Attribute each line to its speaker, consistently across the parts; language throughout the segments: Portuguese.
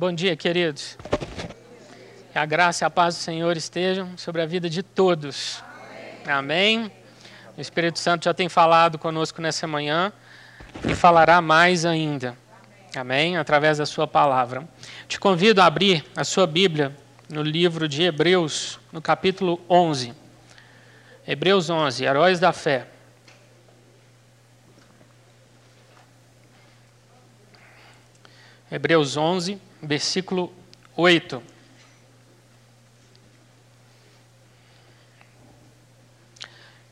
Speaker 1: Bom dia, queridos. Que a graça e a paz do Senhor estejam sobre a vida de todos. Amém. O Espírito Santo já tem falado conosco nessa manhã e falará mais ainda. Amém? Através da sua palavra. Te convido a abrir a sua Bíblia no livro de Hebreus, no capítulo 11. Hebreus 11, Heróis da Fé. Hebreus 11, versículo 8.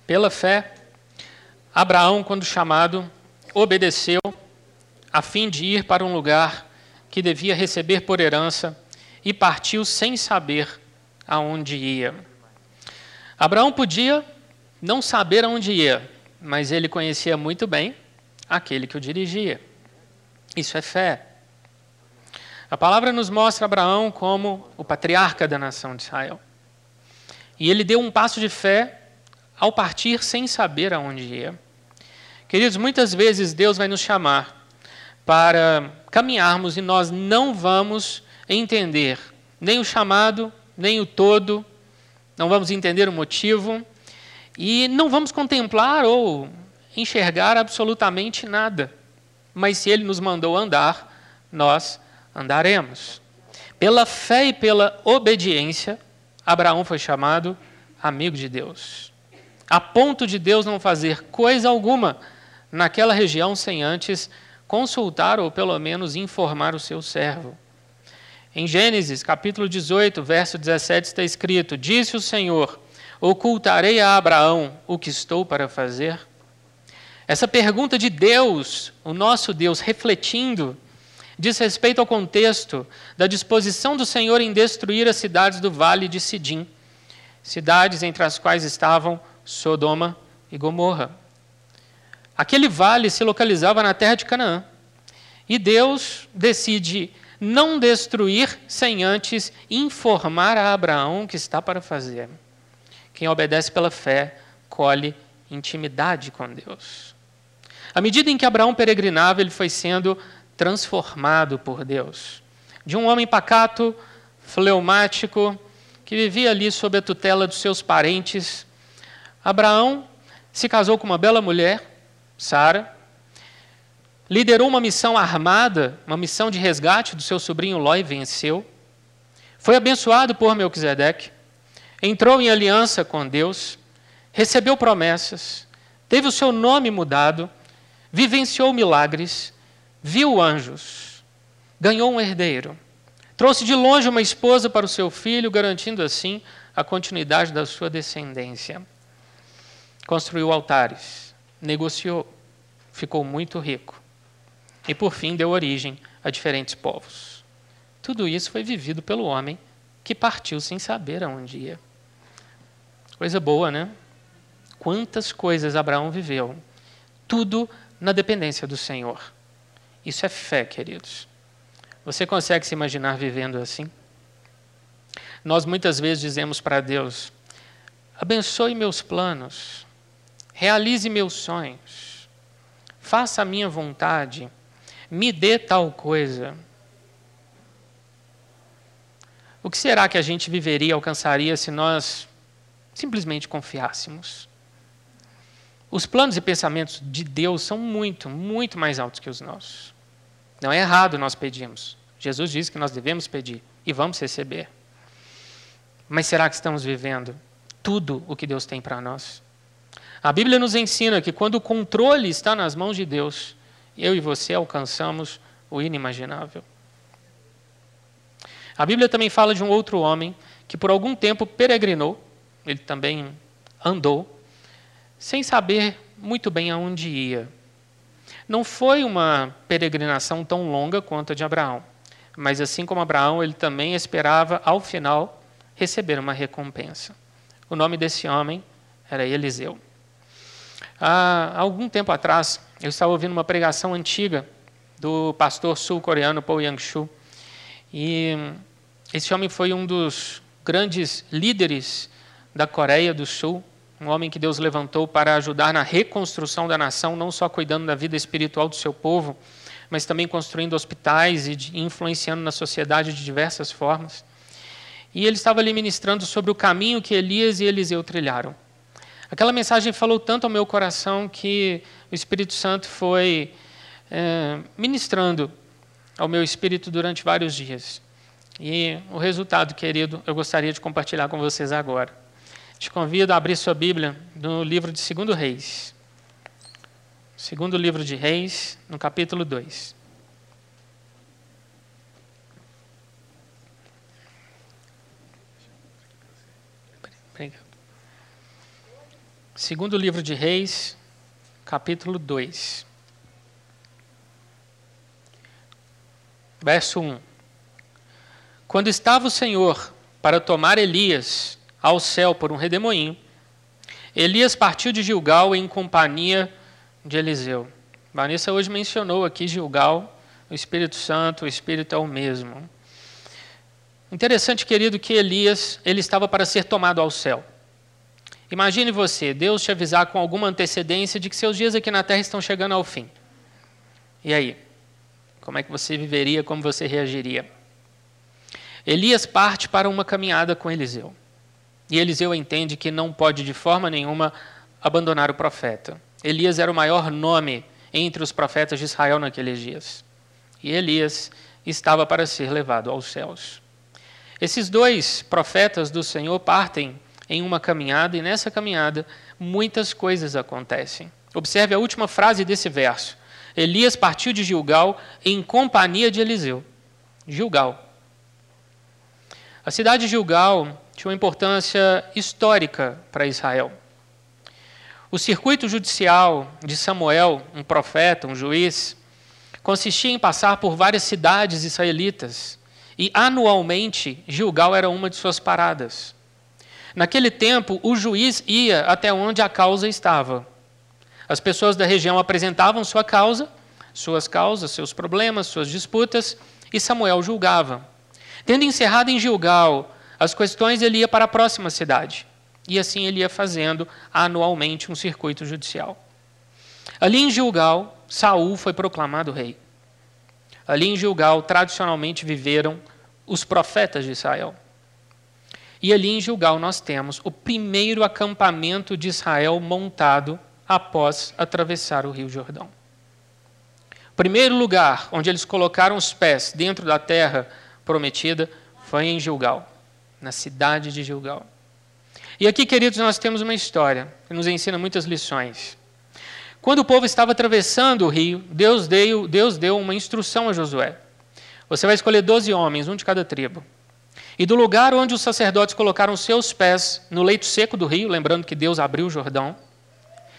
Speaker 1: Pela fé, Abraão, quando chamado, obedeceu a fim de ir para um lugar que devia receber por herança e partiu sem saber aonde ia. Abraão podia não saber aonde ia, mas ele conhecia muito bem aquele que o dirigia. Isso é fé. A palavra nos mostra Abraão como o patriarca da nação de Israel. E ele deu um passo de fé ao partir sem saber aonde ia. Queridos, muitas vezes Deus vai nos chamar para caminharmos e nós não vamos entender nem o chamado, nem o todo, não vamos entender o motivo e não vamos contemplar ou enxergar absolutamente nada. Mas se Ele nos mandou andar, nós andaremos. Pela fé e pela obediência, Abraão foi chamado amigo de Deus. A ponto de Deus não fazer coisa alguma naquela região sem antes consultar ou pelo menos informar o seu servo. Em Gênesis, capítulo 18, verso 17 está escrito: Disse o Senhor: Ocultarei a Abraão o que estou para fazer? Essa pergunta de Deus, o nosso Deus, refletindo diz respeito ao contexto da disposição do Senhor em destruir as cidades do vale de Sidim, cidades entre as quais estavam Sodoma e Gomorra. Aquele vale se localizava na terra de Canaã. E Deus decide não destruir sem antes informar a Abraão o que está para fazer. Quem obedece pela fé colhe intimidade com Deus. À medida em que Abraão peregrinava, ele foi sendo transformado por Deus. De um homem pacato, fleumático, que vivia ali sob a tutela dos seus parentes, Abraão se casou com uma bela mulher, Sara, liderou uma missão armada, uma missão de resgate do seu sobrinho Ló e venceu. Foi abençoado por Melquisedeque, entrou em aliança com Deus, recebeu promessas, teve o seu nome mudado, vivenciou milagres viu anjos, ganhou um herdeiro, trouxe de longe uma esposa para o seu filho, garantindo assim a continuidade da sua descendência. Construiu altares, negociou, ficou muito rico e, por fim, deu origem a diferentes povos. Tudo isso foi vivido pelo homem que partiu sem saber aonde ia. Coisa boa, né? Quantas coisas Abraão viveu, tudo na dependência do Senhor. Isso é fé, queridos. Você consegue se imaginar vivendo assim? Nós muitas vezes dizemos para Deus: abençoe meus planos, realize meus sonhos, faça a minha vontade, me dê tal coisa. O que será que a gente viveria, alcançaria se nós simplesmente confiássemos? Os planos e pensamentos de Deus são muito, muito mais altos que os nossos. Não é errado nós pedimos. Jesus disse que nós devemos pedir e vamos receber. Mas será que estamos vivendo tudo o que Deus tem para nós? A Bíblia nos ensina que quando o controle está nas mãos de Deus, eu e você alcançamos o inimaginável. A Bíblia também fala de um outro homem que por algum tempo peregrinou, ele também andou, sem saber muito bem aonde ia. Não foi uma peregrinação tão longa quanto a de Abraão, mas assim como Abraão, ele também esperava, ao final, receber uma recompensa. O nome desse homem era Eliseu. Há algum tempo atrás, eu estava ouvindo uma pregação antiga do pastor sul-coreano Paul Yang-shu, e esse homem foi um dos grandes líderes da Coreia do Sul um homem que Deus levantou para ajudar na reconstrução da nação, não só cuidando da vida espiritual do seu povo, mas também construindo hospitais e influenciando na sociedade de diversas formas. E ele estava ali ministrando sobre o caminho que Elias e Eliseu trilharam. Aquela mensagem falou tanto ao meu coração que o Espírito Santo foi é, ministrando ao meu espírito durante vários dias. E o resultado, querido, eu gostaria de compartilhar com vocês agora. Te convido a abrir sua Bíblia no livro de 2 Reis. Segundo livro de Reis, no capítulo 2. Segundo livro de Reis, capítulo 2. Verso 1. Quando estava o Senhor para tomar Elias ao céu por um redemoinho, Elias partiu de Gilgal em companhia de Eliseu. Vanessa hoje mencionou aqui Gilgal, o Espírito Santo, o Espírito é o mesmo. Interessante, querido, que Elias ele estava para ser tomado ao céu. Imagine você, Deus te avisar com alguma antecedência de que seus dias aqui na terra estão chegando ao fim. E aí? Como é que você viveria, como você reagiria? Elias parte para uma caminhada com Eliseu. E Eliseu entende que não pode de forma nenhuma abandonar o profeta. Elias era o maior nome entre os profetas de Israel naqueles dias. E Elias estava para ser levado aos céus. Esses dois profetas do Senhor partem em uma caminhada, e nessa caminhada muitas coisas acontecem. Observe a última frase desse verso. Elias partiu de Gilgal em companhia de Eliseu. Gilgal. A cidade de Gilgal tinha uma importância histórica para Israel. O circuito judicial de Samuel, um profeta, um juiz, consistia em passar por várias cidades israelitas e anualmente Gilgal era uma de suas paradas. Naquele tempo, o juiz ia até onde a causa estava. As pessoas da região apresentavam sua causa, suas causas, seus problemas, suas disputas, e Samuel julgava. Tendo encerrado em Gilgal as questões, ele ia para a próxima cidade. E assim ele ia fazendo anualmente um circuito judicial. Ali em Gilgal, Saul foi proclamado rei. Ali em Gilgal, tradicionalmente viveram os profetas de Israel. E ali em Gilgal nós temos o primeiro acampamento de Israel montado após atravessar o Rio Jordão. O primeiro lugar onde eles colocaram os pés dentro da terra prometida foi em Gilgal, na cidade de Gilgal. E aqui, queridos, nós temos uma história que nos ensina muitas lições. Quando o povo estava atravessando o rio, Deus deu, Deus deu uma instrução a Josué. Você vai escolher doze homens, um de cada tribo. E do lugar onde os sacerdotes colocaram seus pés no leito seco do rio, lembrando que Deus abriu o Jordão,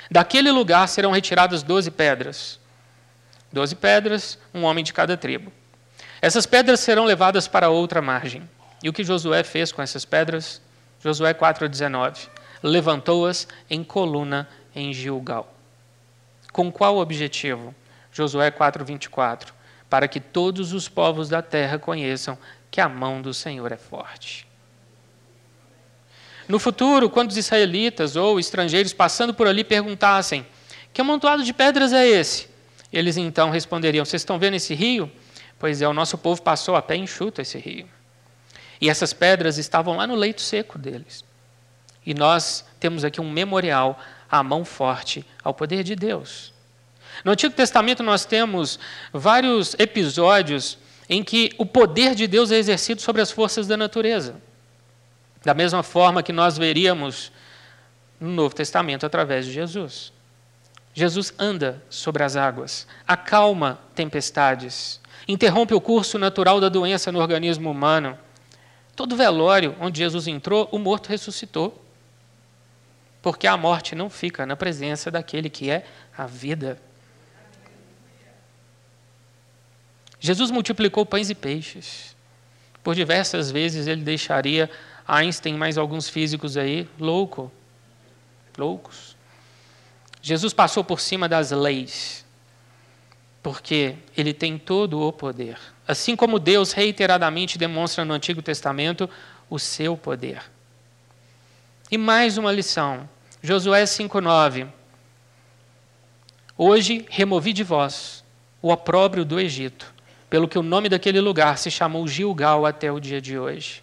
Speaker 1: daquele lugar serão retiradas doze pedras. Doze pedras, um homem de cada tribo. Essas pedras serão levadas para outra margem. E o que Josué fez com essas pedras? Josué 4,19. Levantou-as em coluna em Gilgal. Com qual objetivo? Josué 4,24. Para que todos os povos da terra conheçam que a mão do Senhor é forte. No futuro, quando os israelitas ou estrangeiros passando por ali perguntassem: Que amontoado de pedras é esse? Eles então responderiam: Vocês estão vendo esse rio? Pois é, o nosso povo passou a pé enxuto esse rio. E essas pedras estavam lá no leito seco deles. E nós temos aqui um memorial à mão forte, ao poder de Deus. No Antigo Testamento nós temos vários episódios em que o poder de Deus é exercido sobre as forças da natureza. Da mesma forma que nós veríamos no Novo Testamento através de Jesus. Jesus anda sobre as águas, acalma tempestades, interrompe o curso natural da doença no organismo humano Todo velório onde Jesus entrou, o morto ressuscitou. Porque a morte não fica na presença daquele que é a vida. Jesus multiplicou pães e peixes. Por diversas vezes ele deixaria Einstein mais alguns físicos aí louco, loucos. Jesus passou por cima das leis, porque ele tem todo o poder. Assim como Deus reiteradamente demonstra no Antigo Testamento o seu poder. E mais uma lição. Josué 5,9. Hoje removi de vós o opróbrio do Egito, pelo que o nome daquele lugar se chamou Gilgal até o dia de hoje.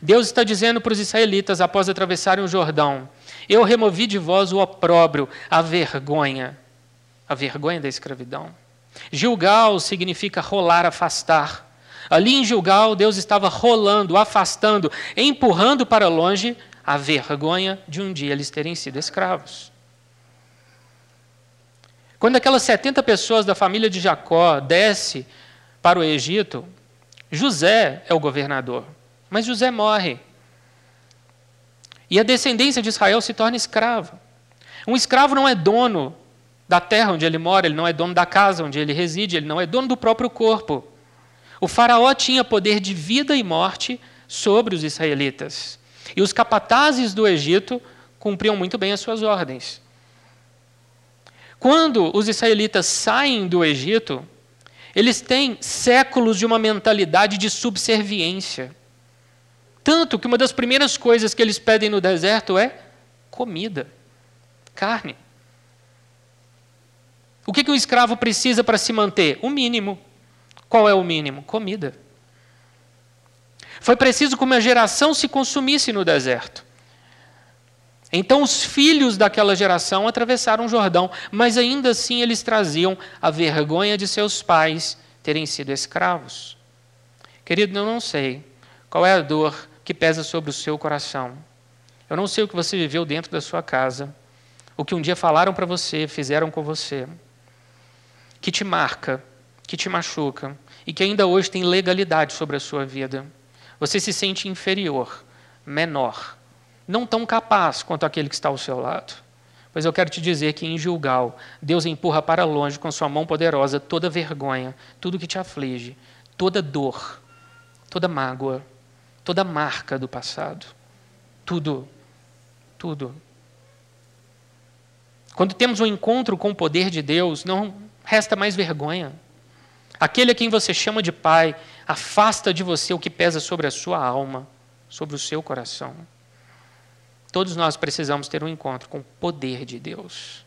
Speaker 1: Deus está dizendo para os israelitas, após atravessarem o Jordão: Eu removi de vós o opróbrio, a vergonha, a vergonha da escravidão. Gilgal significa rolar, afastar. Ali em Gilgal, Deus estava rolando, afastando, empurrando para longe a vergonha de um dia eles terem sido escravos. Quando aquelas 70 pessoas da família de Jacó desce para o Egito, José é o governador, mas José morre. E a descendência de Israel se torna escrava. Um escravo não é dono da terra onde ele mora, ele não é dono da casa onde ele reside, ele não é dono do próprio corpo. O Faraó tinha poder de vida e morte sobre os israelitas. E os capatazes do Egito cumpriam muito bem as suas ordens. Quando os israelitas saem do Egito, eles têm séculos de uma mentalidade de subserviência. Tanto que uma das primeiras coisas que eles pedem no deserto é comida, carne. O que, que um escravo precisa para se manter? O mínimo. Qual é o mínimo? Comida. Foi preciso que uma geração se consumisse no deserto. Então os filhos daquela geração atravessaram o Jordão, mas ainda assim eles traziam a vergonha de seus pais terem sido escravos. Querido, eu não sei qual é a dor que pesa sobre o seu coração. Eu não sei o que você viveu dentro da sua casa, o que um dia falaram para você, fizeram com você, que te marca, que te machuca e que ainda hoje tem legalidade sobre a sua vida. Você se sente inferior, menor, não tão capaz quanto aquele que está ao seu lado. Pois eu quero te dizer que em Gilgal, Deus empurra para longe com sua mão poderosa toda vergonha, tudo que te aflige, toda dor, toda mágoa, toda marca do passado. Tudo, tudo. Quando temos um encontro com o poder de Deus, não resta mais vergonha. Aquele a quem você chama de Pai afasta de você o que pesa sobre a sua alma, sobre o seu coração. Todos nós precisamos ter um encontro com o poder de Deus.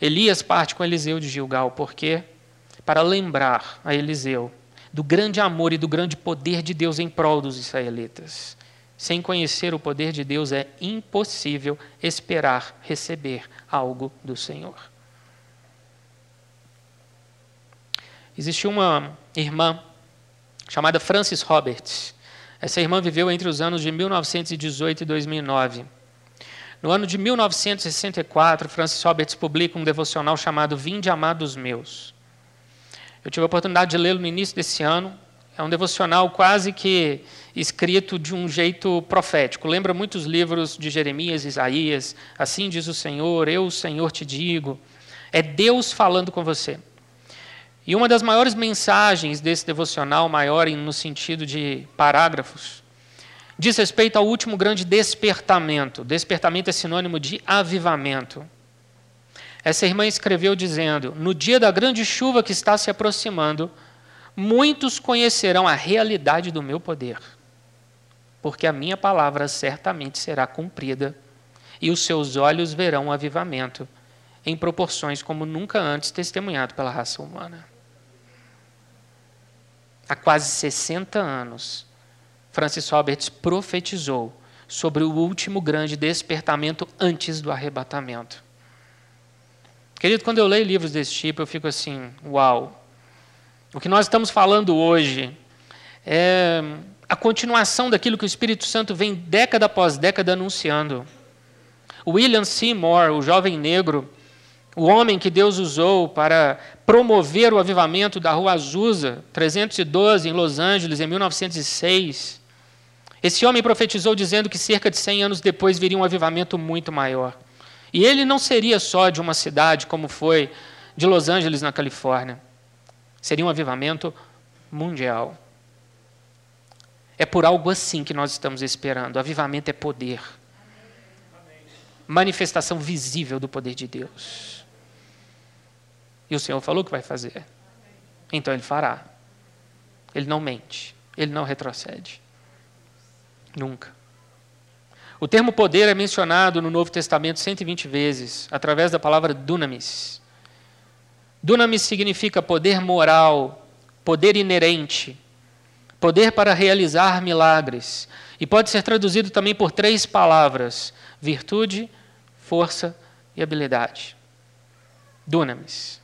Speaker 1: Elias parte com Eliseu de Gilgal, porque para lembrar a Eliseu do grande amor e do grande poder de Deus em prol dos israelitas. Sem conhecer o poder de Deus é impossível esperar receber algo do Senhor. Existiu uma irmã chamada Frances Roberts. Essa irmã viveu entre os anos de 1918 e 2009. No ano de 1964, Francis Roberts publica um devocional chamado Vinde Amados Meus. Eu tive a oportunidade de lê-lo no início desse ano. É um devocional quase que escrito de um jeito profético. Lembra muitos livros de Jeremias, Isaías. Assim diz o Senhor, eu, o Senhor, te digo. É Deus falando com você. E uma das maiores mensagens desse devocional, maior no sentido de parágrafos, diz respeito ao último grande despertamento. Despertamento é sinônimo de avivamento. Essa irmã escreveu dizendo: No dia da grande chuva que está se aproximando, muitos conhecerão a realidade do meu poder, porque a minha palavra certamente será cumprida, e os seus olhos verão o avivamento em proporções como nunca antes testemunhado pela raça humana. Há quase 60 anos, Francis Roberts profetizou sobre o último grande despertamento antes do arrebatamento. Querido, quando eu leio livros desse tipo, eu fico assim, uau. O que nós estamos falando hoje é a continuação daquilo que o Espírito Santo vem década após década anunciando. William Seymour, o jovem negro, o homem que Deus usou para promover o avivamento da Rua Azusa, 312, em Los Angeles, em 1906. Esse homem profetizou dizendo que cerca de 100 anos depois viria um avivamento muito maior. E ele não seria só de uma cidade como foi de Los Angeles, na Califórnia. Seria um avivamento mundial. É por algo assim que nós estamos esperando. O avivamento é poder. Manifestação visível do poder de Deus. E o Senhor falou que vai fazer. Então ele fará. Ele não mente. Ele não retrocede. Nunca. O termo poder é mencionado no Novo Testamento 120 vezes, através da palavra dunamis. Dunamis significa poder moral, poder inerente, poder para realizar milagres. E pode ser traduzido também por três palavras: virtude, força e habilidade. Dunamis.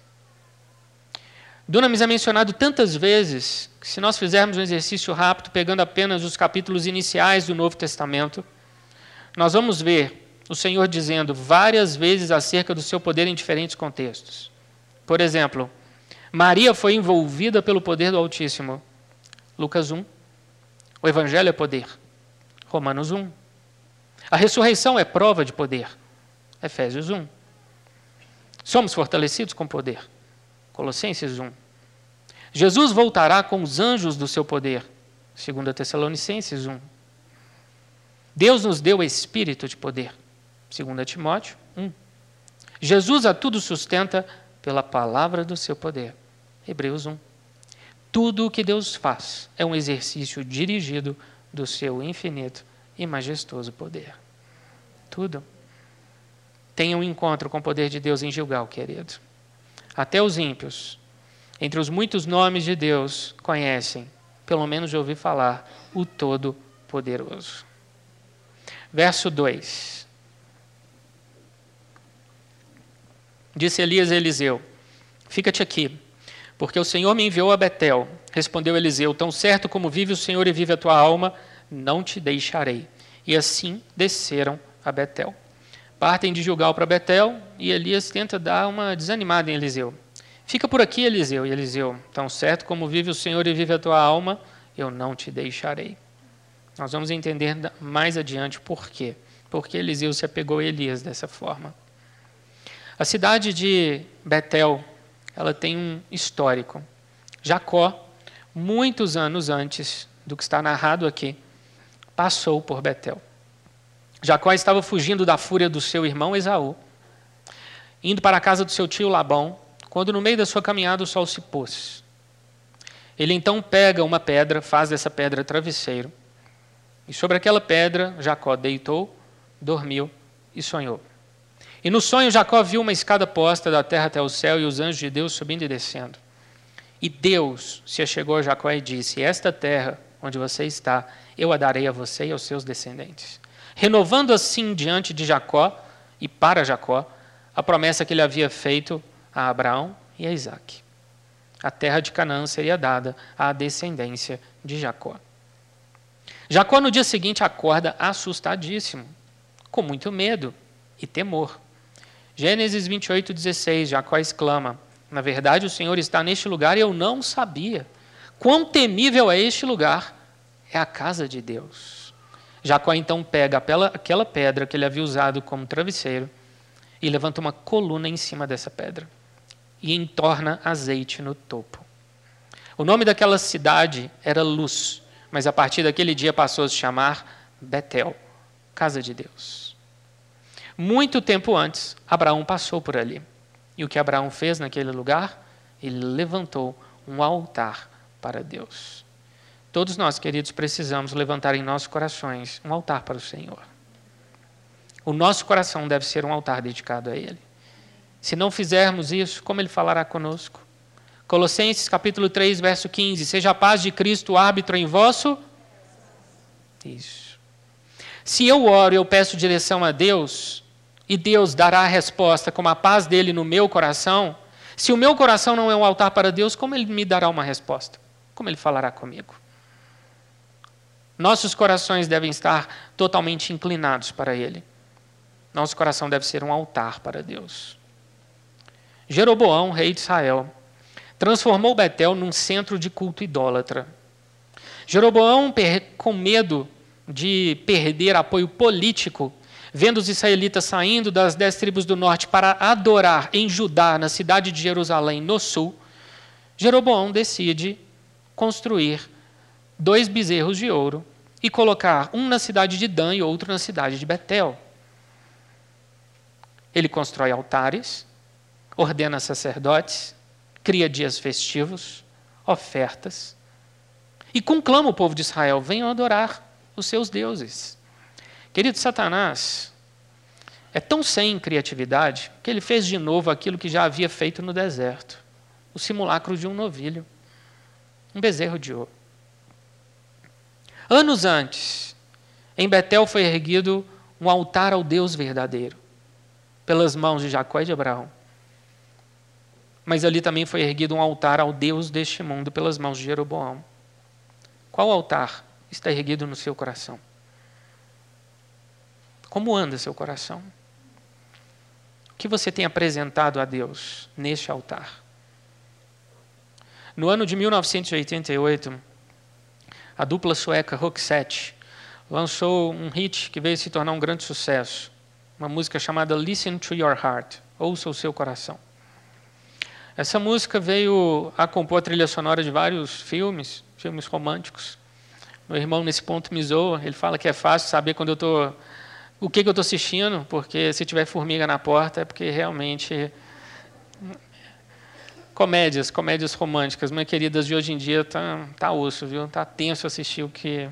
Speaker 1: Dunamis é mencionado tantas vezes que, se nós fizermos um exercício rápido, pegando apenas os capítulos iniciais do Novo Testamento, nós vamos ver o Senhor dizendo várias vezes acerca do seu poder em diferentes contextos. Por exemplo, Maria foi envolvida pelo poder do Altíssimo. Lucas 1. O Evangelho é poder. Romanos 1. A ressurreição é prova de poder. Efésios 1. Somos fortalecidos com poder. Colossenses 1. Jesus voltará com os anjos do seu poder. 2 Tessalonicenses 1. Deus nos deu espírito de poder. 2 Timóteo 1. Jesus a tudo sustenta pela palavra do seu poder. Hebreus 1. Tudo o que Deus faz é um exercício dirigido do seu infinito e majestoso poder. Tudo. Tenha um encontro com o poder de Deus em Gilgal, querido. Até os ímpios, entre os muitos nomes de Deus, conhecem, pelo menos de ouvir falar, o Todo-Poderoso. Verso 2. Disse Elias a Eliseu: Fica-te aqui, porque o Senhor me enviou a Betel. Respondeu Eliseu: Tão certo como vive o Senhor e vive a tua alma, não te deixarei. E assim desceram a Betel. Partem de Gilgal para Betel e Elias tenta dar uma desanimada em Eliseu. Fica por aqui, Eliseu. E Eliseu, tão certo como vive o Senhor e vive a tua alma, eu não te deixarei. Nós vamos entender mais adiante por quê. Porque Eliseu se apegou a Elias dessa forma. A cidade de Betel, ela tem um histórico. Jacó, muitos anos antes do que está narrado aqui, passou por Betel. Jacó estava fugindo da fúria do seu irmão Esaú, indo para a casa do seu tio Labão, quando no meio da sua caminhada o sol se pôs. Ele então pega uma pedra, faz dessa pedra travesseiro, e sobre aquela pedra Jacó deitou, dormiu e sonhou. E no sonho Jacó viu uma escada posta da terra até o céu e os anjos de Deus subindo e descendo. E Deus se achegou a Jacó e disse: Esta terra onde você está, eu a darei a você e aos seus descendentes renovando assim diante de Jacó e para Jacó a promessa que ele havia feito a Abraão e a Isaac. A terra de Canaã seria dada à descendência de Jacó. Jacó no dia seguinte acorda assustadíssimo, com muito medo e temor. Gênesis 28, 16, Jacó exclama: Na verdade, o Senhor está neste lugar e eu não sabia. Quão temível é este lugar! É a casa de Deus. Jacó então pega aquela pedra que ele havia usado como travesseiro e levanta uma coluna em cima dessa pedra e entorna azeite no topo. O nome daquela cidade era Luz, mas a partir daquele dia passou a se chamar Betel, casa de Deus. Muito tempo antes, Abraão passou por ali. E o que Abraão fez naquele lugar? Ele levantou um altar para Deus. Todos nós, queridos, precisamos levantar em nossos corações um altar para o Senhor. O nosso coração deve ser um altar dedicado a Ele. Se não fizermos isso, como Ele falará conosco? Colossenses capítulo 3, verso 15. Seja a paz de Cristo árbitro em vosso. Isso. Se eu oro e eu peço direção a Deus, e Deus dará a resposta com a paz dele no meu coração, se o meu coração não é um altar para Deus, como Ele me dará uma resposta? Como Ele falará comigo? Nossos corações devem estar totalmente inclinados para Ele. Nosso coração deve ser um altar para Deus. Jeroboão, rei de Israel, transformou Betel num centro de culto idólatra. Jeroboão, com medo de perder apoio político, vendo os israelitas saindo das dez tribos do norte para adorar em Judá, na cidade de Jerusalém, no sul, Jeroboão decide construir dois bezerros de ouro e colocar um na cidade de Dan e outro na cidade de Betel. Ele constrói altares, ordena sacerdotes, cria dias festivos, ofertas, e conclama o povo de Israel: venham adorar os seus deuses. Querido Satanás, é tão sem criatividade que ele fez de novo aquilo que já havia feito no deserto. o simulacro de um novilho, um bezerro de ouro. Anos antes, em Betel foi erguido um altar ao Deus verdadeiro, pelas mãos de Jacó e de Abraão. Mas ali também foi erguido um altar ao Deus deste mundo, pelas mãos de Jeroboão. Qual altar está erguido no seu coração? Como anda seu coração? O que você tem apresentado a Deus neste altar? No ano de 1988, a dupla sueca Roxette lançou um hit que veio se tornar um grande sucesso, uma música chamada Listen to Your Heart, Ouça o seu coração. Essa música veio a compor a trilha sonora de vários filmes, filmes românticos. Meu irmão, nesse ponto, me zoa. Ele fala que é fácil saber quando eu estou o que, que eu estou assistindo, porque se tiver formiga na porta é porque realmente. Comédias, comédias românticas, minhas queridas, de hoje em dia tá, tá osso, viu? Tá tenso assistir o que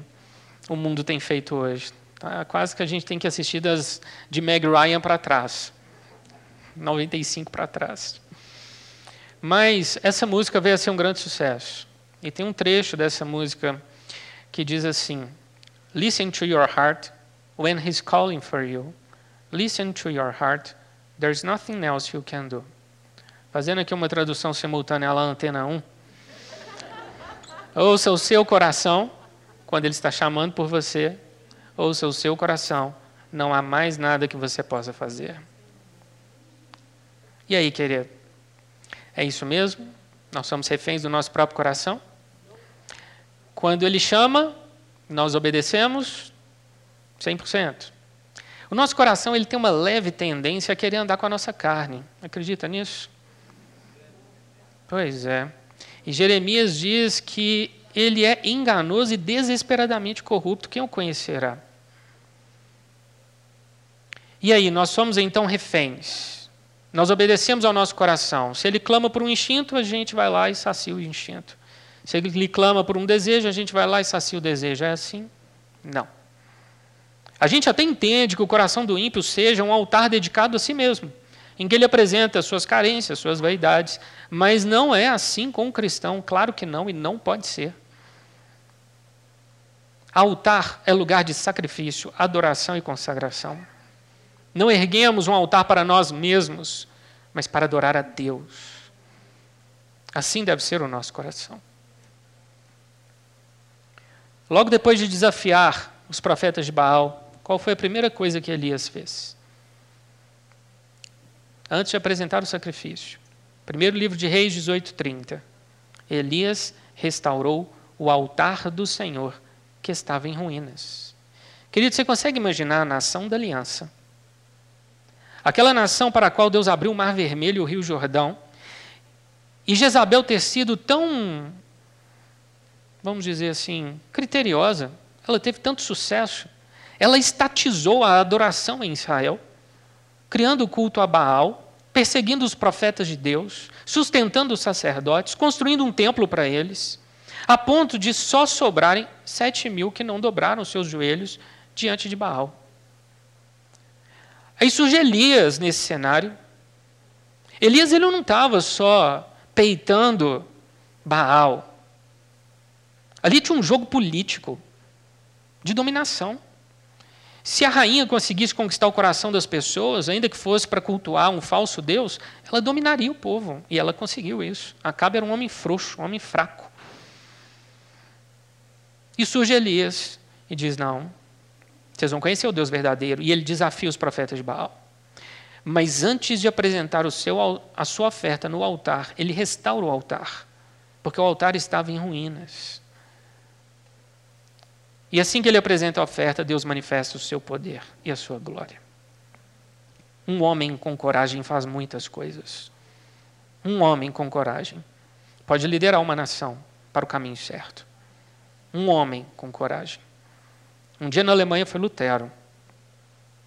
Speaker 1: o mundo tem feito hoje. Tá quase que a gente tem que assistir das de Meg Ryan para trás. 95 para trás. Mas essa música veio a ser um grande sucesso. E tem um trecho dessa música que diz assim: Listen to your heart when he's calling for you. Listen to your heart. There's nothing else you can do. Fazendo aqui uma tradução simultânea à antena 1. Ouça o seu coração quando ele está chamando por você. Ouça o seu coração. Não há mais nada que você possa fazer. E aí, querido? É isso mesmo? Nós somos reféns do nosso próprio coração? Quando ele chama, nós obedecemos, 100%. O nosso coração ele tem uma leve tendência a querer andar com a nossa carne. Acredita nisso? Pois é. E Jeremias diz que ele é enganoso e desesperadamente corrupto. Quem o conhecerá? E aí, nós somos então reféns. Nós obedecemos ao nosso coração. Se ele clama por um instinto, a gente vai lá e sacia o instinto. Se ele clama por um desejo, a gente vai lá e sacia o desejo. É assim? Não. A gente até entende que o coração do ímpio seja um altar dedicado a si mesmo, em que ele apresenta suas carências, suas vaidades, mas não é assim com o cristão, claro que não e não pode ser. Altar é lugar de sacrifício, adoração e consagração. Não erguemos um altar para nós mesmos, mas para adorar a Deus. Assim deve ser o nosso coração. Logo depois de desafiar os profetas de Baal, qual foi a primeira coisa que Elias fez? Antes de apresentar o sacrifício. Primeiro livro de Reis 18:30. Elias restaurou o altar do Senhor que estava em ruínas. Querido, você consegue imaginar a nação da aliança? Aquela nação para a qual Deus abriu o Mar Vermelho e o Rio Jordão, e Jezabel ter sido tão, vamos dizer assim, criteriosa, ela teve tanto sucesso, ela estatizou a adoração em Israel, criando o culto a Baal, perseguindo os profetas de Deus, sustentando os sacerdotes, construindo um templo para eles, a ponto de só sobrarem sete mil que não dobraram seus joelhos diante de Baal. Aí surge Elias nesse cenário. Elias ele não estava só peitando Baal. Ali tinha um jogo político de dominação. Se a rainha conseguisse conquistar o coração das pessoas, ainda que fosse para cultuar um falso Deus, ela dominaria o povo. E ela conseguiu isso. Acabe era um homem frouxo, um homem fraco. E surge Elias e diz: Não, vocês vão conhecer o Deus verdadeiro. E ele desafia os profetas de Baal. Mas antes de apresentar o seu, a sua oferta no altar, ele restaura o altar, porque o altar estava em ruínas. E assim que ele apresenta a oferta, Deus manifesta o seu poder e a sua glória. Um homem com coragem faz muitas coisas. Um homem com coragem pode liderar uma nação para o caminho certo. Um homem com coragem. Um dia na Alemanha foi Lutero.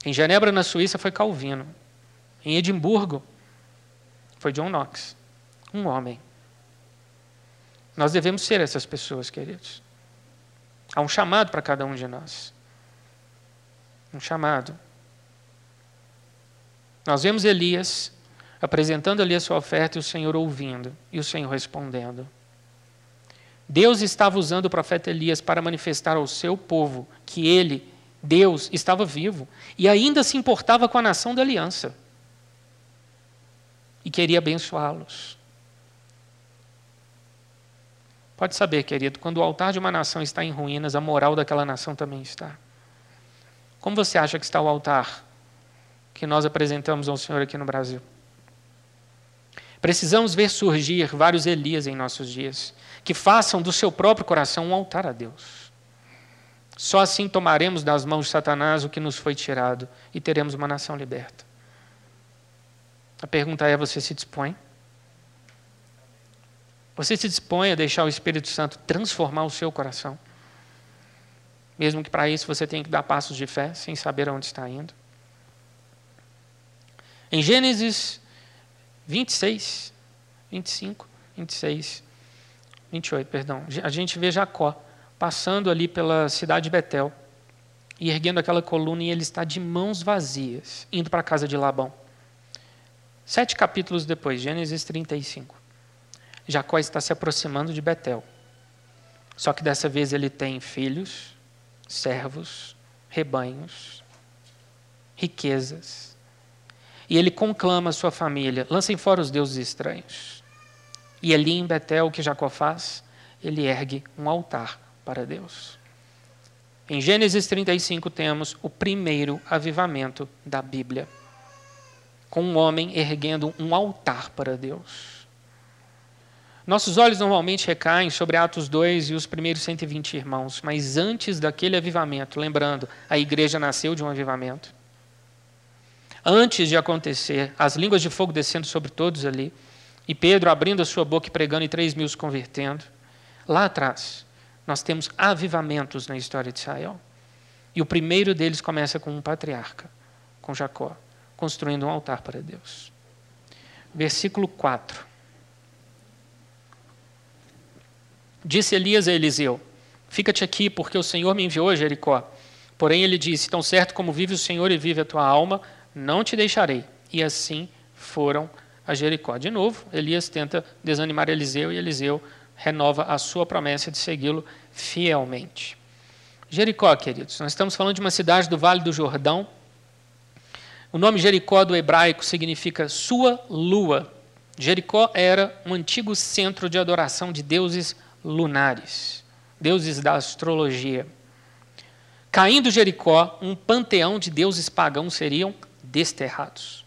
Speaker 1: Em Genebra, na Suíça, foi Calvino. Em Edimburgo, foi John Knox. Um homem. Nós devemos ser essas pessoas, queridos. Há um chamado para cada um de nós. Um chamado. Nós vemos Elias apresentando ali a sua oferta e o Senhor ouvindo e o Senhor respondendo. Deus estava usando o profeta Elias para manifestar ao seu povo que ele, Deus, estava vivo e ainda se importava com a nação da aliança e queria abençoá-los. Pode saber, querido, quando o altar de uma nação está em ruínas, a moral daquela nação também está. Como você acha que está o altar que nós apresentamos ao Senhor aqui no Brasil? Precisamos ver surgir vários Elias em nossos dias, que façam do seu próprio coração um altar a Deus. Só assim tomaremos das mãos de Satanás o que nos foi tirado e teremos uma nação liberta. A pergunta é: você se dispõe? Você se dispõe a deixar o Espírito Santo transformar o seu coração? Mesmo que para isso você tenha que dar passos de fé, sem saber aonde está indo. Em Gênesis 26, 25, 26, 28, perdão, a gente vê Jacó passando ali pela cidade de Betel e erguendo aquela coluna e ele está de mãos vazias, indo para a casa de Labão. Sete capítulos depois, Gênesis 35. Jacó está se aproximando de Betel. Só que dessa vez ele tem filhos, servos, rebanhos, riquezas. E ele conclama sua família: lancem fora os deuses estranhos. E ali em Betel, o que Jacó faz? Ele ergue um altar para Deus. Em Gênesis 35 temos o primeiro avivamento da Bíblia, com um homem erguendo um altar para Deus. Nossos olhos normalmente recaem sobre Atos 2 e os primeiros 120 irmãos, mas antes daquele avivamento, lembrando, a igreja nasceu de um avivamento. Antes de acontecer, as línguas de fogo descendo sobre todos ali, e Pedro abrindo a sua boca e pregando e três mil se convertendo, lá atrás, nós temos avivamentos na história de Israel. E o primeiro deles começa com um patriarca, com Jacó, construindo um altar para Deus. Versículo 4. Disse Elias a Eliseu: Fica-te aqui, porque o Senhor me enviou a Jericó. Porém ele disse: Tão certo como vive o Senhor e vive a tua alma, não te deixarei. E assim foram a Jericó. De novo, Elias tenta desanimar Eliseu e Eliseu renova a sua promessa de segui-lo fielmente. Jericó, queridos, nós estamos falando de uma cidade do Vale do Jordão. O nome Jericó do hebraico significa sua lua. Jericó era um antigo centro de adoração de deuses lunares, deuses da astrologia. Caindo Jericó, um panteão de deuses pagãos seriam desterrados.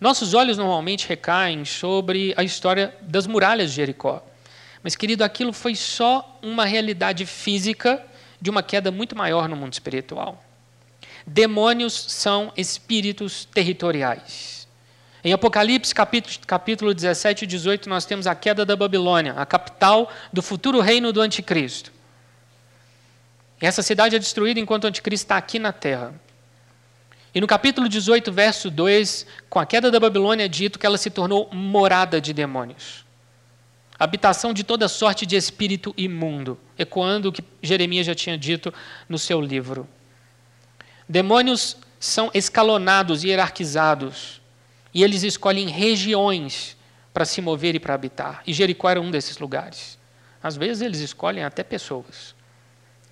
Speaker 1: Nossos olhos normalmente recaem sobre a história das muralhas de Jericó. Mas, querido, aquilo foi só uma realidade física de uma queda muito maior no mundo espiritual. Demônios são espíritos territoriais. Em Apocalipse, capítulo, capítulo 17 e 18, nós temos a queda da Babilônia, a capital do futuro reino do anticristo. E essa cidade é destruída enquanto o anticristo está aqui na terra. E no capítulo 18, verso 2, com a queda da Babilônia, é dito que ela se tornou morada de demônios. Habitação de toda sorte de espírito imundo, ecoando o que Jeremias já tinha dito no seu livro. Demônios são escalonados e hierarquizados e eles escolhem regiões para se mover e para habitar. E Jericó era um desses lugares. Às vezes eles escolhem até pessoas.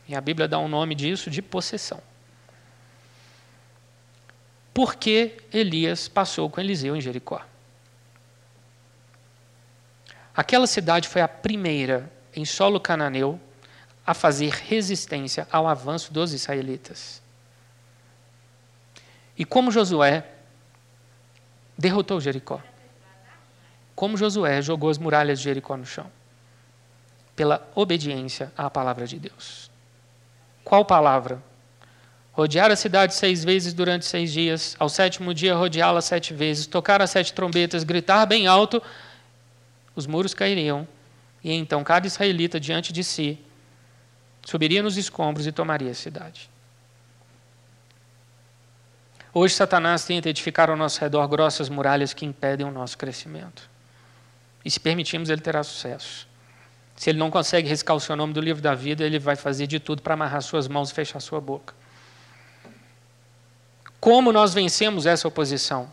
Speaker 1: E a Bíblia dá um nome disso de possessão. Por que Elias passou com Eliseu em Jericó? Aquela cidade foi a primeira em solo cananeu a fazer resistência ao avanço dos israelitas. E como Josué derrotou Jericó. Como Josué jogou as muralhas de Jericó no chão? Pela obediência à palavra de Deus. Qual palavra? Rodear a cidade seis vezes durante seis dias, ao sétimo dia rodeá-la sete vezes, tocar as sete trombetas, gritar bem alto, os muros cairiam, e então cada israelita diante de si subiria nos escombros e tomaria a cidade. Hoje, Satanás tenta edificar ao nosso redor grossas muralhas que impedem o nosso crescimento. E se permitirmos, ele terá sucesso. Se ele não consegue riscar o seu nome do livro da vida, ele vai fazer de tudo para amarrar suas mãos e fechar sua boca. Como nós vencemos essa oposição?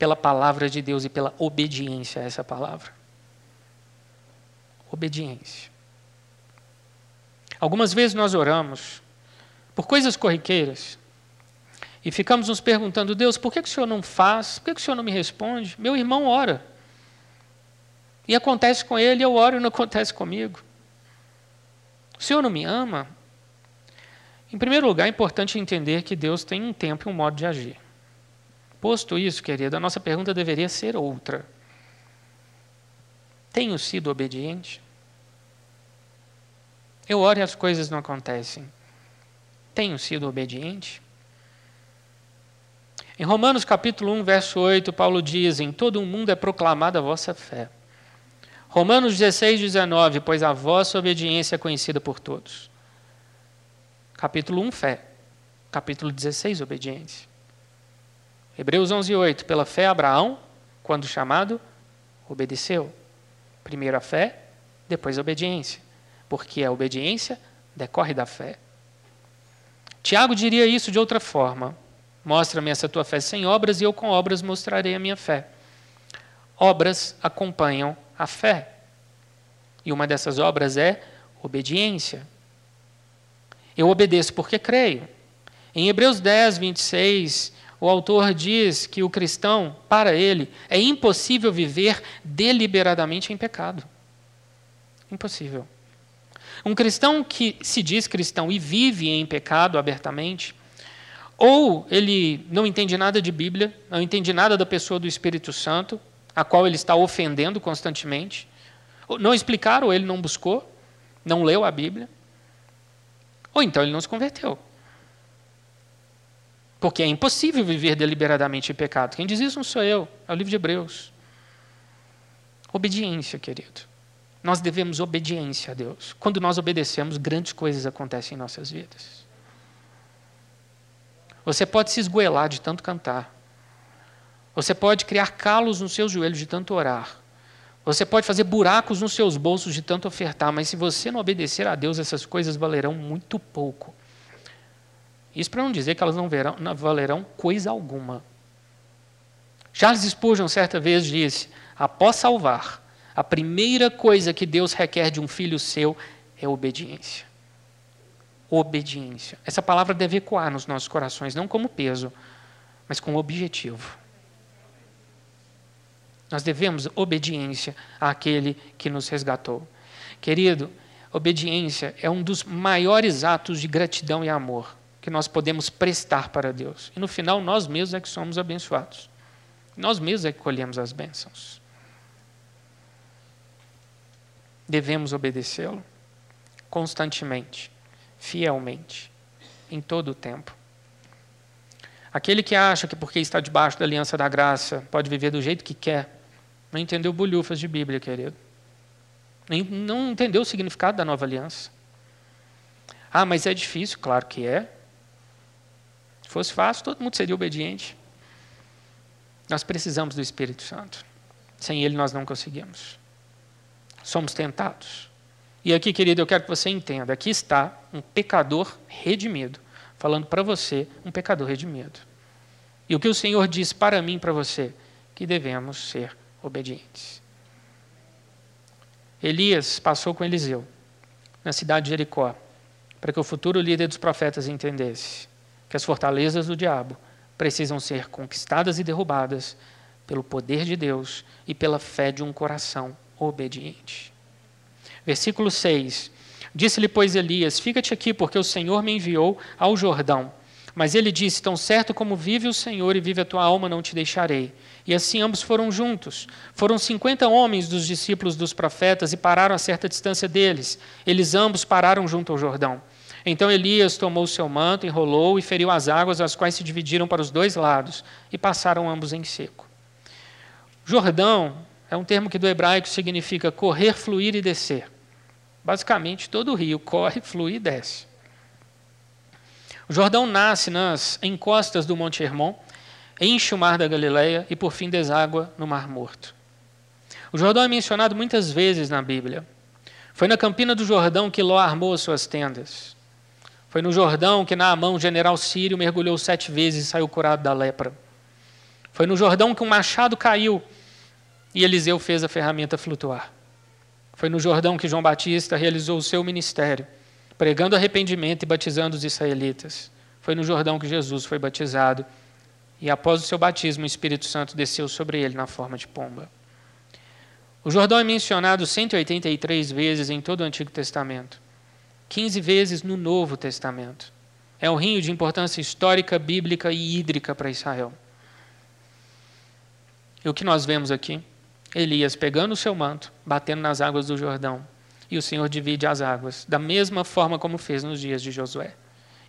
Speaker 1: pela palavra de Deus e pela obediência a essa palavra. Obediência. Algumas vezes nós oramos por coisas corriqueiras e ficamos nos perguntando: Deus, por que, que o Senhor não faz? Por que, que o Senhor não me responde? Meu irmão ora. E acontece com ele, eu oro e não acontece comigo. O Senhor não me ama? Em primeiro lugar, é importante entender que Deus tem um tempo e um modo de agir. Posto isso, querido, a nossa pergunta deveria ser outra. Tenho sido obediente? Eu oro e as coisas não acontecem. Tenho sido obediente? Em Romanos capítulo 1, verso 8, Paulo diz: Em todo o mundo é proclamada a vossa fé. Romanos 16, 19, pois a vossa obediência é conhecida por todos. Capítulo 1, fé. Capítulo 16, obediência. Hebreus 11, 8, pela fé Abraão, quando chamado, obedeceu. Primeiro a fé, depois a obediência. Porque a obediência decorre da fé. Tiago diria isso de outra forma. Mostra-me essa tua fé sem obras, e eu com obras mostrarei a minha fé. Obras acompanham a fé. E uma dessas obras é obediência. Eu obedeço porque creio. Em Hebreus 10, 26, o autor diz que o cristão, para ele, é impossível viver deliberadamente em pecado. Impossível. Um cristão que se diz cristão e vive em pecado abertamente, ou ele não entende nada de Bíblia, não entende nada da pessoa do Espírito Santo, a qual ele está ofendendo constantemente. Não explicaram, ou ele não buscou, não leu a Bíblia. Ou então ele não se converteu. Porque é impossível viver deliberadamente em pecado. Quem diz isso não sou eu, é o livro de Hebreus. Obediência, querido. Nós devemos obediência a Deus. Quando nós obedecemos, grandes coisas acontecem em nossas vidas. Você pode se esgoelar de tanto cantar. Você pode criar calos nos seus joelhos de tanto orar. Você pode fazer buracos nos seus bolsos de tanto ofertar, mas se você não obedecer a Deus, essas coisas valerão muito pouco. Isso para não dizer que elas não, verão, não valerão coisa alguma. Charles Spurgeon certa vez disse: após salvar, a primeira coisa que Deus requer de um filho seu é obediência obediência. Essa palavra deve ecoar nos nossos corações, não como peso, mas como objetivo. Nós devemos obediência àquele que nos resgatou. Querido, obediência é um dos maiores atos de gratidão e amor que nós podemos prestar para Deus. E no final, nós mesmos é que somos abençoados. Nós mesmos é que colhemos as bênçãos. Devemos obedecê-lo constantemente fielmente, em todo o tempo. Aquele que acha que porque está debaixo da aliança da graça pode viver do jeito que quer, não entendeu bolhufas de Bíblia, querido. Não entendeu o significado da nova aliança. Ah, mas é difícil, claro que é. Se fosse fácil, todo mundo seria obediente. Nós precisamos do Espírito Santo. Sem ele nós não conseguimos. Somos tentados. E aqui, querido, eu quero que você entenda: aqui está um pecador redimido, falando para você, um pecador redimido. E o que o Senhor diz para mim e para você? Que devemos ser obedientes. Elias passou com Eliseu, na cidade de Jericó, para que o futuro líder dos profetas entendesse que as fortalezas do diabo precisam ser conquistadas e derrubadas pelo poder de Deus e pela fé de um coração obediente. Versículo 6. Disse-lhe, pois, Elias: Fica-te aqui, porque o Senhor me enviou ao Jordão. Mas ele disse: Tão certo como vive o Senhor e vive a tua alma, não te deixarei. E assim ambos foram juntos. Foram cinquenta homens dos discípulos dos profetas e pararam a certa distância deles. Eles ambos pararam junto ao Jordão. Então Elias tomou seu manto, enrolou e feriu as águas, as quais se dividiram para os dois lados, e passaram ambos em seco. Jordão é um termo que do hebraico significa correr, fluir e descer. Basicamente, todo o rio corre, flui e desce. O Jordão nasce nas encostas do Monte Hermon, enche o mar da Galileia e, por fim, deságua no Mar Morto. O Jordão é mencionado muitas vezes na Bíblia. Foi na campina do Jordão que Ló armou as suas tendas. Foi no Jordão que Naamão, general sírio, mergulhou sete vezes e saiu curado da lepra. Foi no Jordão que um machado caiu e Eliseu fez a ferramenta flutuar. Foi no Jordão que João Batista realizou o seu ministério, pregando arrependimento e batizando os israelitas. Foi no Jordão que Jesus foi batizado e após o seu batismo o Espírito Santo desceu sobre ele na forma de pomba. O Jordão é mencionado 183 vezes em todo o Antigo Testamento, 15 vezes no Novo Testamento. É um rio de importância histórica, bíblica e hídrica para Israel. E o que nós vemos aqui? Elias pegando o seu manto, batendo nas águas do Jordão, e o Senhor divide as águas, da mesma forma como fez nos dias de Josué.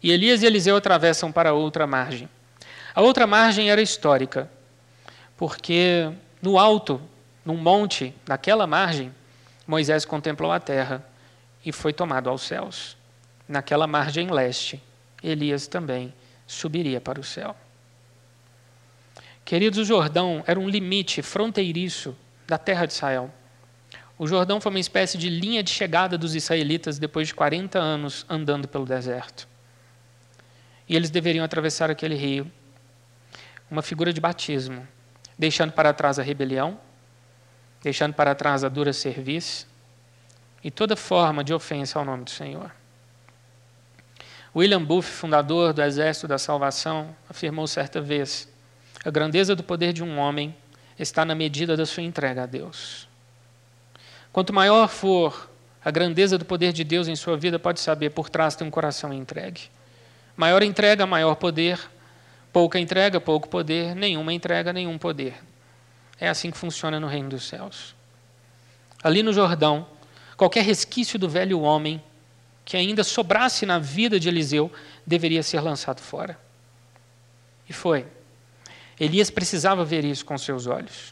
Speaker 1: E Elias e Eliseu atravessam para outra margem. A outra margem era histórica, porque no alto, num monte, naquela margem, Moisés contemplou a terra e foi tomado aos céus. Naquela margem leste, Elias também subiria para o céu. Queridos, o Jordão era um limite fronteiriço da terra de Israel. O Jordão foi uma espécie de linha de chegada dos israelitas depois de 40 anos andando pelo deserto. E eles deveriam atravessar aquele rio, uma figura de batismo, deixando para trás a rebelião, deixando para trás a dura serviço e toda forma de ofensa ao nome do Senhor. William Booth, fundador do Exército da Salvação, afirmou certa vez: a grandeza do poder de um homem está na medida da sua entrega a Deus. Quanto maior for a grandeza do poder de Deus em sua vida, pode saber, por trás tem um coração entregue. Maior entrega, maior poder. Pouca entrega, pouco poder. Nenhuma entrega, nenhum poder. É assim que funciona no reino dos céus. Ali no Jordão, qualquer resquício do velho homem que ainda sobrasse na vida de Eliseu deveria ser lançado fora. E foi. Elias precisava ver isso com seus olhos.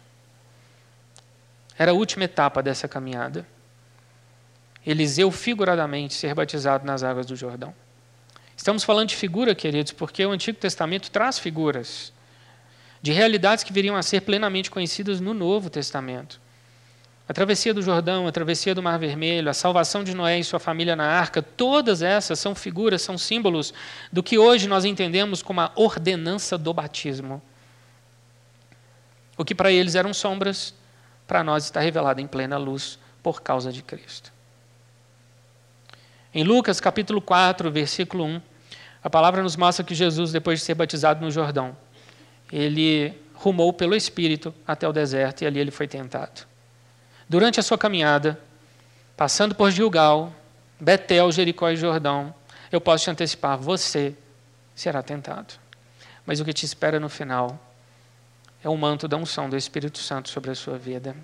Speaker 1: Era a última etapa dessa caminhada. Eliseu, figuradamente, ser batizado nas águas do Jordão. Estamos falando de figura, queridos, porque o Antigo Testamento traz figuras de realidades que viriam a ser plenamente conhecidas no Novo Testamento. A travessia do Jordão, a travessia do Mar Vermelho, a salvação de Noé e sua família na arca, todas essas são figuras, são símbolos do que hoje nós entendemos como a ordenança do batismo. O que para eles eram sombras, para nós está revelado em plena luz por causa de Cristo. Em Lucas capítulo 4, versículo 1, a palavra nos mostra que Jesus, depois de ser batizado no Jordão, ele rumou pelo Espírito até o deserto e ali ele foi tentado. Durante a sua caminhada, passando por Gilgal, Betel, Jericó e Jordão, eu posso te antecipar, você será tentado. Mas o que te espera no final é o manto da unção do Espírito Santo sobre a sua vida.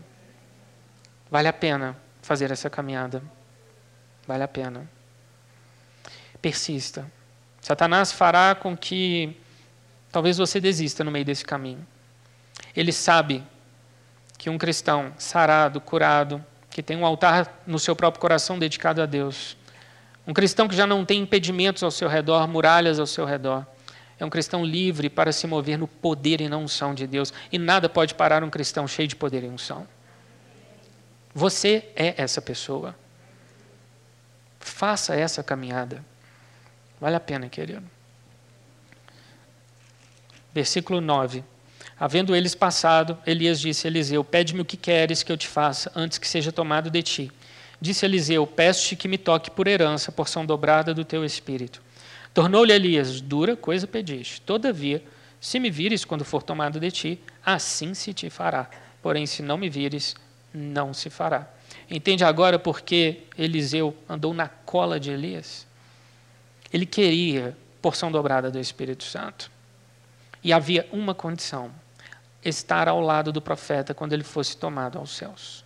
Speaker 1: Vale a pena fazer essa caminhada. Vale a pena. Persista. Satanás fará com que talvez você desista no meio desse caminho. Ele sabe que um cristão sarado, curado, que tem um altar no seu próprio coração dedicado a Deus, um cristão que já não tem impedimentos ao seu redor, muralhas ao seu redor, é um cristão livre para se mover no poder e na unção de Deus. E nada pode parar um cristão cheio de poder e unção. Você é essa pessoa. Faça essa caminhada. Vale a pena, querido. Versículo 9. Havendo eles passado, Elias disse a Eliseu: Pede-me o que queres que eu te faça, antes que seja tomado de ti. Disse Eliseu: Peço-te que me toque por herança, porção dobrada do teu espírito. Tornou-lhe Elias: Dura coisa pediste. Todavia, se me vires quando for tomado de ti, assim se te fará. Porém, se não me vires, não se fará. Entende agora por que Eliseu andou na cola de Elias? Ele queria porção dobrada do Espírito Santo. E havia uma condição: estar ao lado do profeta quando ele fosse tomado aos céus.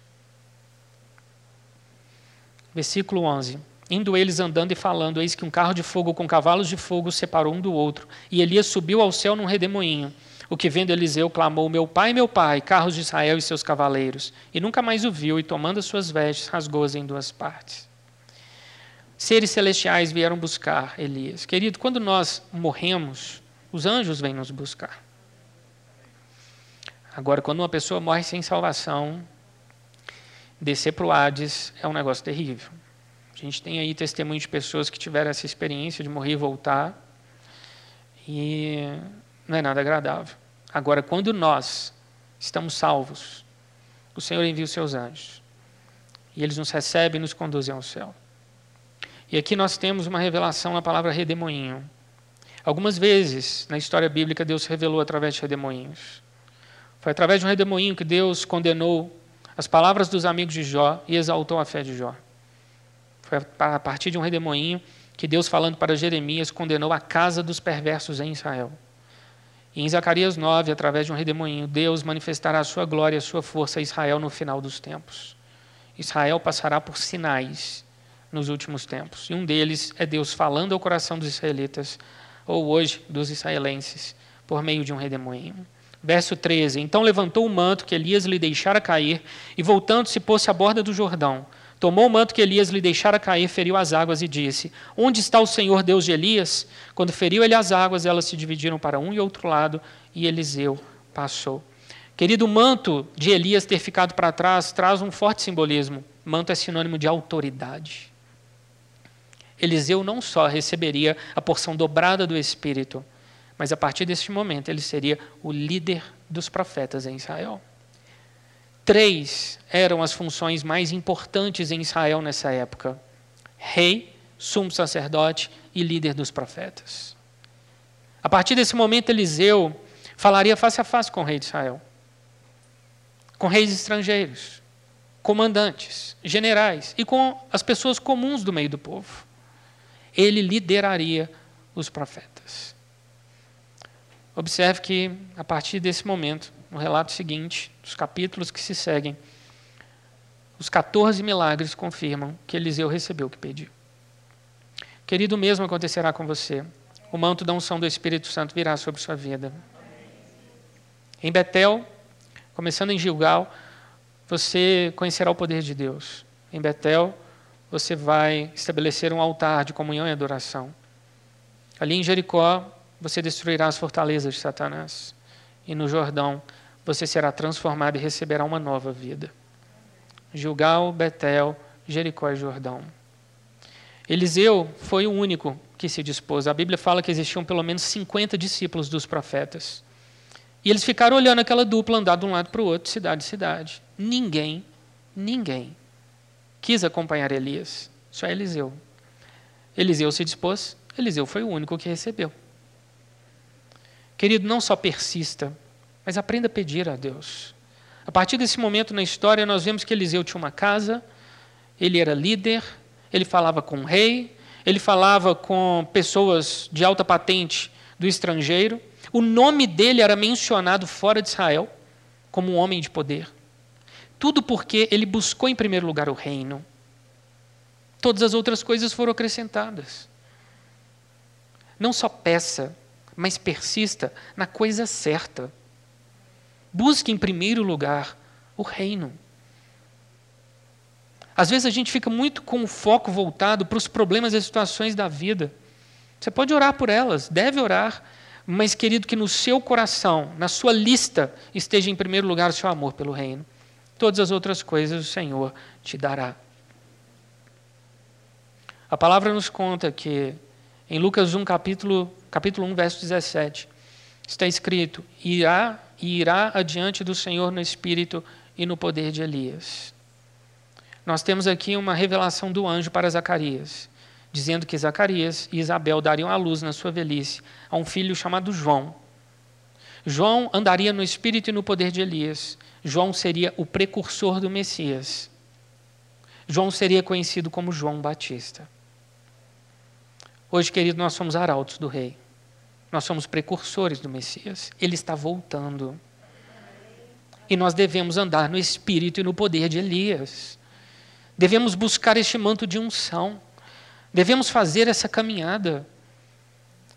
Speaker 1: Versículo 11. Indo eles andando e falando, eis que um carro de fogo com cavalos de fogo separou um do outro. E Elias subiu ao céu num redemoinho. O que vendo Eliseu clamou: Meu pai, meu pai, carros de Israel e seus cavaleiros. E nunca mais o viu, e tomando as suas vestes, rasgou-as em duas partes. Seres celestiais vieram buscar Elias. Querido, quando nós morremos, os anjos vêm nos buscar. Agora, quando uma pessoa morre sem salvação, descer para o Hades é um negócio terrível. A gente tem aí testemunhos de pessoas que tiveram essa experiência de morrer e voltar. E não é nada agradável. Agora, quando nós estamos salvos, o Senhor envia os seus anjos. E eles nos recebem e nos conduzem ao céu. E aqui nós temos uma revelação na palavra redemoinho. Algumas vezes na história bíblica Deus revelou através de redemoinhos. Foi através de um redemoinho que Deus condenou as palavras dos amigos de Jó e exaltou a fé de Jó. Foi a partir de um redemoinho que Deus, falando para Jeremias, condenou a casa dos perversos em Israel. E em Zacarias 9, através de um redemoinho, Deus manifestará a sua glória e a sua força a Israel no final dos tempos. Israel passará por sinais nos últimos tempos. E um deles é Deus falando ao coração dos israelitas, ou hoje dos israelenses, por meio de um redemoinho. Verso 13: Então levantou o manto que Elias lhe deixara cair, e voltando-se, pôs-se à borda do Jordão. Tomou o manto que Elias lhe deixara cair, feriu as águas e disse: Onde está o Senhor Deus de Elias? Quando feriu ele as águas, elas se dividiram para um e outro lado, e Eliseu passou. Querido, o manto de Elias ter ficado para trás traz um forte simbolismo. Manto é sinônimo de autoridade. Eliseu não só receberia a porção dobrada do Espírito, mas a partir desse momento ele seria o líder dos profetas em Israel. Três eram as funções mais importantes em Israel nessa época: rei, sumo sacerdote e líder dos profetas. A partir desse momento, Eliseu falaria face a face com o rei de Israel, com reis estrangeiros, comandantes, generais e com as pessoas comuns do meio do povo ele lideraria os profetas. Observe que, a partir desse momento, no relato seguinte, dos capítulos que se seguem, os 14 milagres confirmam que Eliseu recebeu o que pediu. Querido, o mesmo acontecerá com você. O manto da unção do Espírito Santo virá sobre sua vida. Em Betel, começando em Gilgal, você conhecerá o poder de Deus. Em Betel, você vai estabelecer um altar de comunhão e adoração. Ali em Jericó, você destruirá as fortalezas de Satanás. E no Jordão, você será transformado e receberá uma nova vida. Gilgal, Betel, Jericó e Jordão. Eliseu foi o único que se dispôs. A Bíblia fala que existiam pelo menos 50 discípulos dos profetas. E eles ficaram olhando aquela dupla andar de um lado para o outro, cidade cidade. Ninguém, ninguém quis acompanhar Elias, só Eliseu. Eliseu se dispôs, Eliseu foi o único que recebeu. Querido, não só persista, mas aprenda a pedir a Deus. A partir desse momento na história, nós vemos que Eliseu tinha uma casa, ele era líder, ele falava com o rei, ele falava com pessoas de alta patente do estrangeiro. O nome dele era mencionado fora de Israel como um homem de poder. Tudo porque ele buscou em primeiro lugar o reino. Todas as outras coisas foram acrescentadas. Não só peça, mas persista na coisa certa. Busque em primeiro lugar o reino. Às vezes a gente fica muito com o foco voltado para os problemas e situações da vida. Você pode orar por elas, deve orar, mas querido, que no seu coração, na sua lista, esteja em primeiro lugar o seu amor pelo reino. Todas as outras coisas o Senhor te dará. A palavra nos conta que em Lucas 1, capítulo, capítulo 1, verso 17, está escrito: irá e irá adiante do Senhor no espírito e no poder de Elias. Nós temos aqui uma revelação do anjo para Zacarias, dizendo que Zacarias e Isabel dariam à luz na sua velhice a um filho chamado João. João andaria no espírito e no poder de Elias, João seria o precursor do Messias. João seria conhecido como João Batista. Hoje, querido, nós somos arautos do Rei. Nós somos precursores do Messias. Ele está voltando. E nós devemos andar no espírito e no poder de Elias. Devemos buscar este manto de unção. Devemos fazer essa caminhada.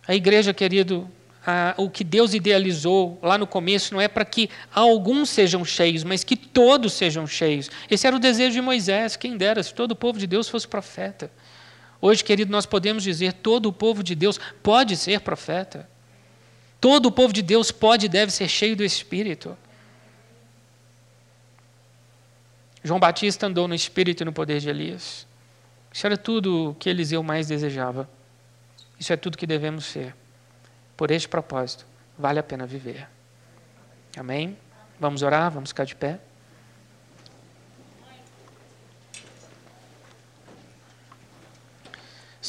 Speaker 1: A igreja, querido, ah, o que Deus idealizou lá no começo não é para que alguns sejam cheios, mas que todos sejam cheios. Esse era o desejo de Moisés, quem dera, se todo o povo de Deus fosse profeta. Hoje, querido, nós podemos dizer: todo o povo de Deus pode ser profeta. Todo o povo de Deus pode e deve ser cheio do Espírito. João Batista andou no Espírito e no poder de Elias. Isso era tudo o que Eliseu mais desejava. Isso é tudo que devemos ser. Por este propósito, vale a pena viver. Amém? Vamos orar, vamos ficar de pé.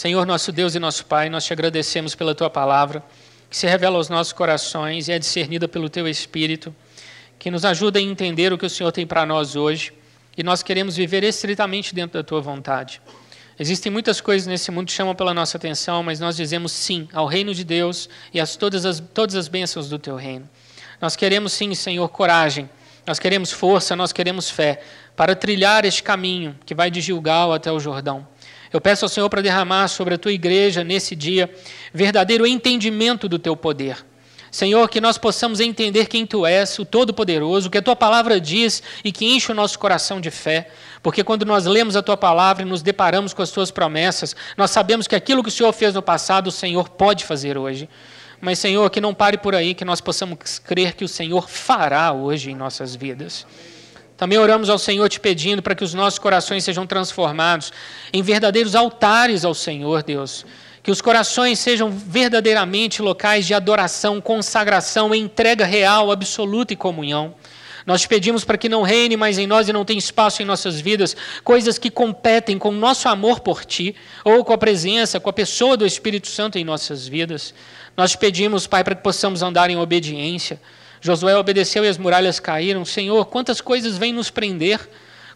Speaker 1: Senhor, nosso Deus e nosso Pai, nós te agradecemos pela tua palavra, que se revela aos nossos corações e é discernida pelo teu Espírito, que nos ajuda a entender o que o Senhor tem para nós hoje e nós queremos viver estritamente dentro da tua vontade. Existem muitas coisas nesse mundo que chamam pela nossa atenção, mas nós dizemos sim ao reino de Deus e a todas as, todas as bênçãos do teu reino. Nós queremos sim, Senhor, coragem, nós queremos força, nós queremos fé para trilhar este caminho que vai de Gilgal até o Jordão. Eu peço ao Senhor para derramar sobre a tua igreja nesse dia verdadeiro entendimento do teu poder. Senhor, que nós possamos entender quem tu és, o Todo-Poderoso, que a tua palavra diz e que enche o nosso coração de fé, porque quando nós lemos a tua palavra e nos deparamos com as tuas promessas, nós sabemos que aquilo que o Senhor fez no passado, o Senhor pode fazer hoje. Mas, Senhor, que não pare por aí, que nós possamos crer que o Senhor fará hoje em nossas vidas. Também oramos ao Senhor te pedindo para que os nossos corações sejam transformados em verdadeiros altares ao Senhor, Deus. Que os corações sejam verdadeiramente locais de adoração, consagração, entrega real, absoluta e comunhão. Nós te pedimos para que não reine mais em nós e não tenha espaço em nossas vidas coisas que competem com o nosso amor por Ti, ou com a presença, com a pessoa do Espírito Santo em nossas vidas. Nós te pedimos, Pai, para que possamos andar em obediência Josué obedeceu e as muralhas caíram. Senhor, quantas coisas vêm nos prender?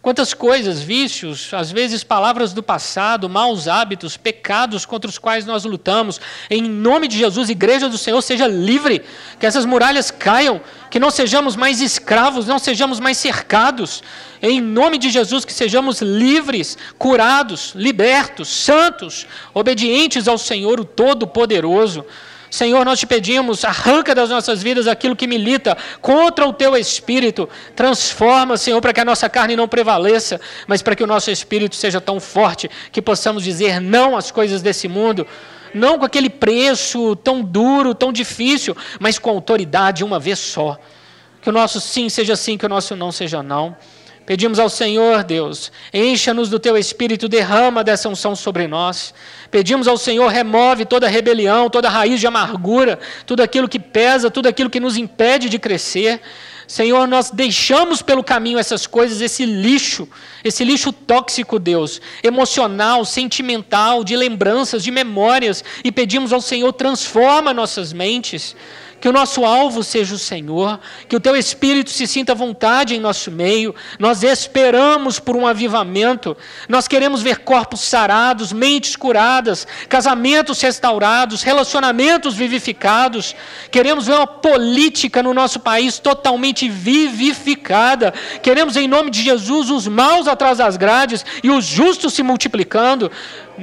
Speaker 1: Quantas coisas, vícios, às vezes palavras do passado, maus hábitos, pecados contra os quais nós lutamos. Em nome de Jesus, igreja do Senhor, seja livre, que essas muralhas caiam, que não sejamos mais escravos, não sejamos mais cercados. Em nome de Jesus, que sejamos livres, curados, libertos, santos, obedientes ao Senhor, o Todo-Poderoso. Senhor, nós te pedimos, arranca das nossas vidas aquilo que milita contra o teu espírito. Transforma, Senhor, para que a nossa carne não prevaleça, mas para que o nosso espírito seja tão forte que possamos dizer não às coisas desse mundo. Não com aquele preço tão duro, tão difícil, mas com autoridade uma vez só. Que o nosso sim seja sim, que o nosso não seja não. Pedimos ao Senhor, Deus, encha-nos do teu espírito, derrama dessa unção sobre nós. Pedimos ao Senhor, remove toda rebelião, toda raiz de amargura, tudo aquilo que pesa, tudo aquilo que nos impede de crescer. Senhor, nós deixamos pelo caminho essas coisas, esse lixo, esse lixo tóxico, Deus, emocional, sentimental, de lembranças, de memórias, e pedimos ao Senhor, transforma nossas mentes que o nosso alvo seja o Senhor, que o teu Espírito se sinta à vontade em nosso meio. Nós esperamos por um avivamento, nós queremos ver corpos sarados, mentes curadas, casamentos restaurados, relacionamentos vivificados. Queremos ver uma política no nosso país totalmente vivificada. Queremos, em nome de Jesus, os maus atrás das grades e os justos se multiplicando.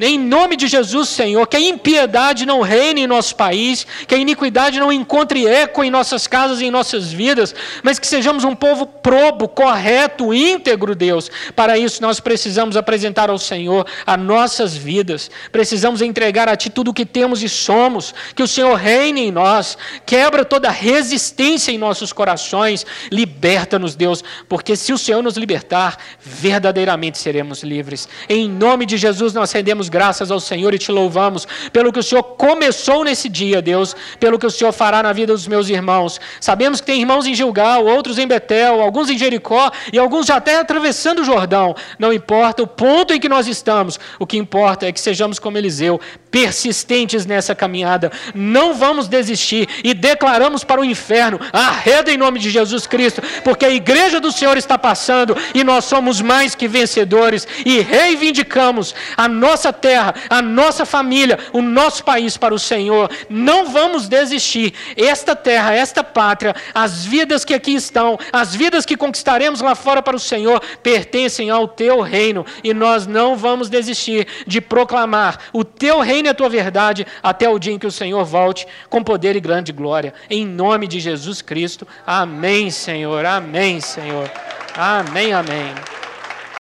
Speaker 1: Em nome de Jesus, Senhor, que a impiedade não reine em nosso país, que a iniquidade não encontre eco em nossas casas e em nossas vidas, mas que sejamos um povo probo, correto, íntegro, Deus. Para isso, nós precisamos apresentar ao Senhor as nossas vidas, precisamos entregar a Ti tudo o que temos e somos, que o Senhor reine em nós, quebra toda resistência em nossos corações, liberta-nos, Deus, porque se o Senhor nos libertar, verdadeiramente seremos livres. Em nome de Jesus, nós rendemos damos graças ao Senhor e te louvamos pelo que o Senhor começou nesse dia, Deus, pelo que o Senhor fará na vida dos meus irmãos. Sabemos que tem irmãos em Gilgal, outros em Betel, alguns em Jericó e alguns já até atravessando o Jordão. Não importa o ponto em que nós estamos, o que importa é que sejamos como Eliseu, persistentes nessa caminhada. Não vamos desistir e declaramos para o inferno: arreda em nome de Jesus Cristo, porque a igreja do Senhor está passando e nós somos mais que vencedores e reivindicamos a nossa terra, a nossa família, o nosso país para o Senhor. Não vamos desistir. Esta terra, esta pátria, as vidas que aqui estão, as vidas que conquistaremos lá fora para o Senhor, pertencem ao teu reino e nós não vamos desistir de proclamar o teu reino e a tua verdade até o dia em que o Senhor volte com poder e grande glória. Em nome de Jesus Cristo. Amém, Senhor. Amém, Senhor. Amém, amém.